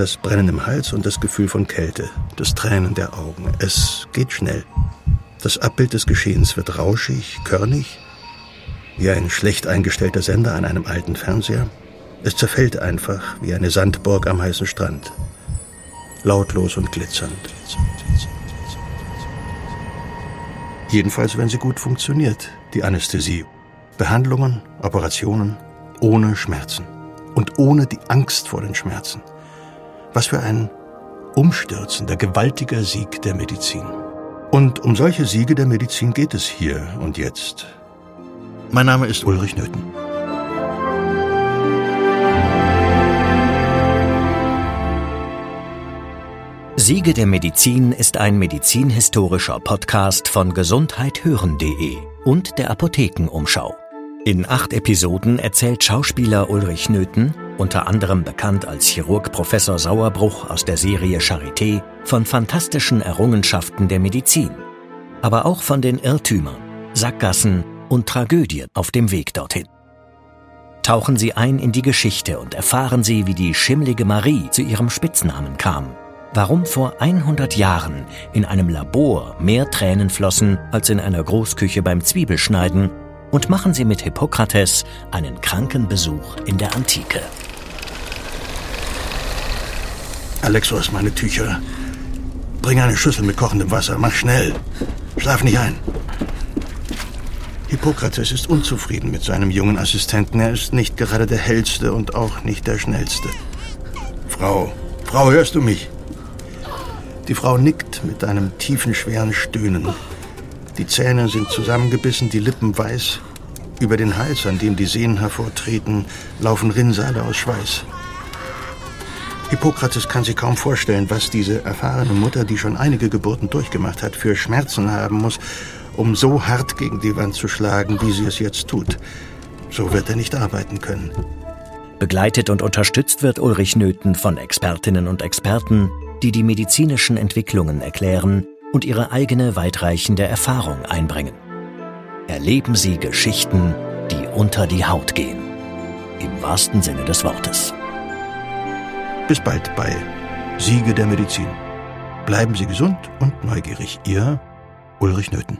das Brennen im Hals und das Gefühl von Kälte, das Tränen der Augen. Es geht schnell. Das Abbild des Geschehens wird rauschig, körnig, wie ein schlecht eingestellter Sender an einem alten Fernseher. Es zerfällt einfach wie eine Sandburg am heißen Strand. Lautlos und glitzernd. Jedenfalls, wenn sie gut funktioniert, die Anästhesie. Behandlungen, Operationen ohne Schmerzen und ohne die Angst vor den Schmerzen. Was für ein umstürzender, gewaltiger Sieg der Medizin. Und um solche Siege der Medizin geht es hier und jetzt. Mein Name ist Ulrich Nöthen. Siege der Medizin ist ein medizinhistorischer Podcast von gesundheithören.de und der Apothekenumschau. In acht Episoden erzählt Schauspieler Ulrich Nöthen, unter anderem bekannt als Chirurg Professor Sauerbruch aus der Serie Charité, von fantastischen Errungenschaften der Medizin, aber auch von den Irrtümern, Sackgassen und Tragödien auf dem Weg dorthin. Tauchen Sie ein in die Geschichte und erfahren Sie, wie die schimmlige Marie zu ihrem Spitznamen kam warum vor 100 Jahren in einem Labor mehr Tränen flossen als in einer Großküche beim Zwiebelschneiden und machen Sie mit Hippokrates einen Krankenbesuch in der Antike. Alexos, meine Tücher. Bring eine Schüssel mit kochendem Wasser. Mach schnell. Schlaf nicht ein. Hippokrates ist unzufrieden mit seinem jungen Assistenten. Er ist nicht gerade der hellste und auch nicht der schnellste. Frau, Frau, hörst du mich? Die Frau nickt mit einem tiefen, schweren Stöhnen. Die Zähne sind zusammengebissen, die Lippen weiß. Über den Hals, an dem die Sehnen hervortreten, laufen Rinnsale aus Schweiß. Hippokrates kann sich kaum vorstellen, was diese erfahrene Mutter, die schon einige Geburten durchgemacht hat, für Schmerzen haben muss, um so hart gegen die Wand zu schlagen, wie sie es jetzt tut. So wird er nicht arbeiten können. Begleitet und unterstützt wird Ulrich Nöthen von Expertinnen und Experten, die die medizinischen Entwicklungen erklären und ihre eigene weitreichende Erfahrung einbringen. Erleben Sie Geschichten, die unter die Haut gehen. Im wahrsten Sinne des Wortes. Bis bald bei Siege der Medizin. Bleiben Sie gesund und neugierig. Ihr Ulrich Nöthen.